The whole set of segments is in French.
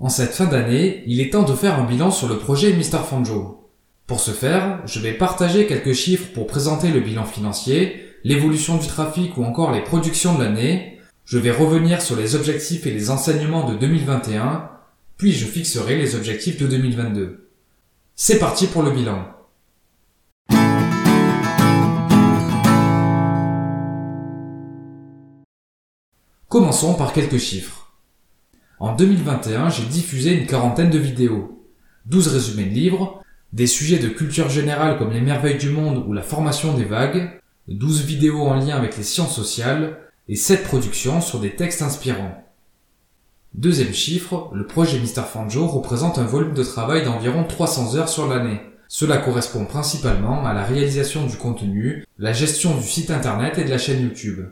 En cette fin d'année, il est temps de faire un bilan sur le projet Mr. Fanjo. Pour ce faire, je vais partager quelques chiffres pour présenter le bilan financier, l'évolution du trafic ou encore les productions de l'année. Je vais revenir sur les objectifs et les enseignements de 2021, puis je fixerai les objectifs de 2022. C'est parti pour le bilan. Commençons par quelques chiffres. En 2021, j'ai diffusé une quarantaine de vidéos, 12 résumés de livres, des sujets de culture générale comme les merveilles du monde ou la formation des vagues, 12 vidéos en lien avec les sciences sociales et 7 productions sur des textes inspirants. Deuxième chiffre, le projet Mr. Fanjo représente un volume de travail d'environ 300 heures sur l'année. Cela correspond principalement à la réalisation du contenu, la gestion du site internet et de la chaîne YouTube.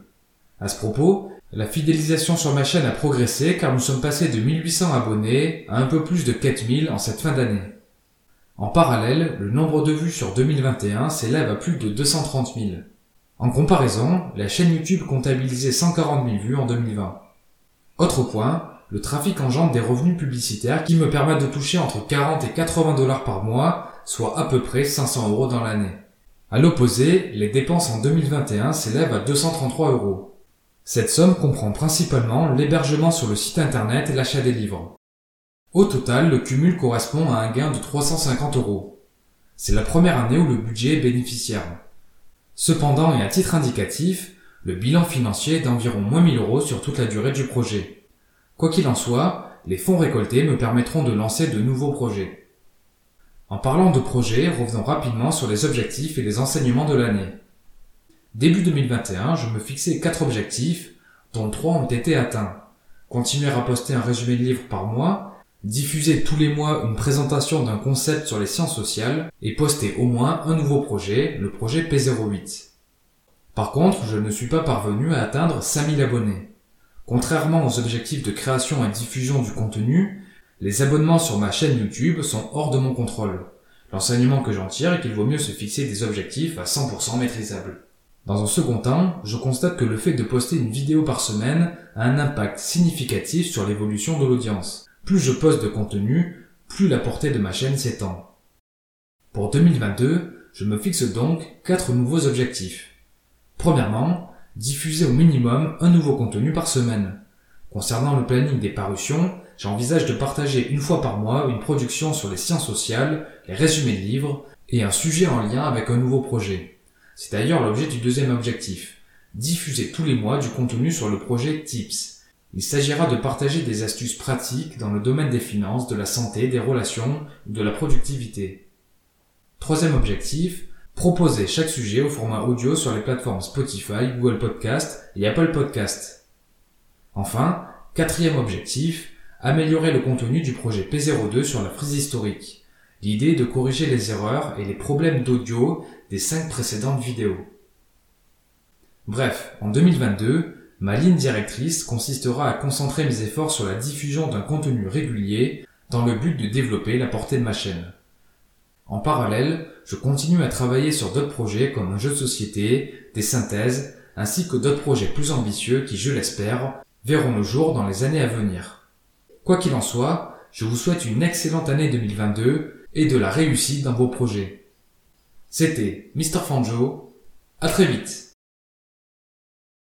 À ce propos, la fidélisation sur ma chaîne a progressé car nous sommes passés de 1800 abonnés à un peu plus de 4000 en cette fin d'année. En parallèle, le nombre de vues sur 2021 s'élève à plus de 230 000. En comparaison, la chaîne YouTube comptabilisait 140 000 vues en 2020. Autre point, le trafic engendre des revenus publicitaires qui me permettent de toucher entre 40 et 80 dollars par mois, soit à peu près 500 euros dans l'année. À l'opposé, les dépenses en 2021 s'élèvent à 233 euros. Cette somme comprend principalement l'hébergement sur le site internet et l'achat des livres. Au total, le cumul correspond à un gain de 350 euros. C'est la première année où le budget est bénéficiaire. Cependant, et à titre indicatif, le bilan financier est d'environ moins 1000 euros sur toute la durée du projet. Quoi qu'il en soit, les fonds récoltés me permettront de lancer de nouveaux projets. En parlant de projets, revenons rapidement sur les objectifs et les enseignements de l'année. Début 2021, je me fixais quatre objectifs, dont trois ont été atteints. Continuer à poster un résumé de livre par mois, diffuser tous les mois une présentation d'un concept sur les sciences sociales et poster au moins un nouveau projet, le projet P08. Par contre, je ne suis pas parvenu à atteindre 5000 abonnés. Contrairement aux objectifs de création et diffusion du contenu, les abonnements sur ma chaîne YouTube sont hors de mon contrôle. L'enseignement que j'en tire est qu'il vaut mieux se fixer des objectifs à 100% maîtrisables. Dans un second temps, je constate que le fait de poster une vidéo par semaine a un impact significatif sur l'évolution de l'audience. Plus je poste de contenu, plus la portée de ma chaîne s'étend. Pour 2022, je me fixe donc quatre nouveaux objectifs. Premièrement, diffuser au minimum un nouveau contenu par semaine. Concernant le planning des parutions, j'envisage de partager une fois par mois une production sur les sciences sociales, les résumés de livres et un sujet en lien avec un nouveau projet. C'est d'ailleurs l'objet du deuxième objectif. Diffuser tous les mois du contenu sur le projet TIPS. Il s'agira de partager des astuces pratiques dans le domaine des finances, de la santé, des relations de la productivité. Troisième objectif, proposer chaque sujet au format audio sur les plateformes Spotify, Google Podcast et Apple Podcast. Enfin, quatrième objectif, améliorer le contenu du projet P02 sur la frise historique. L'idée est de corriger les erreurs et les problèmes d'audio des cinq précédentes vidéos. Bref, en 2022, ma ligne directrice consistera à concentrer mes efforts sur la diffusion d'un contenu régulier dans le but de développer la portée de ma chaîne. En parallèle, je continue à travailler sur d'autres projets comme un jeu de société, des synthèses, ainsi que d'autres projets plus ambitieux qui, je l'espère, verront le jour dans les années à venir. Quoi qu'il en soit, je vous souhaite une excellente année 2022 et de la réussite dans vos projets. C'était Mr. Fanjo. À très vite.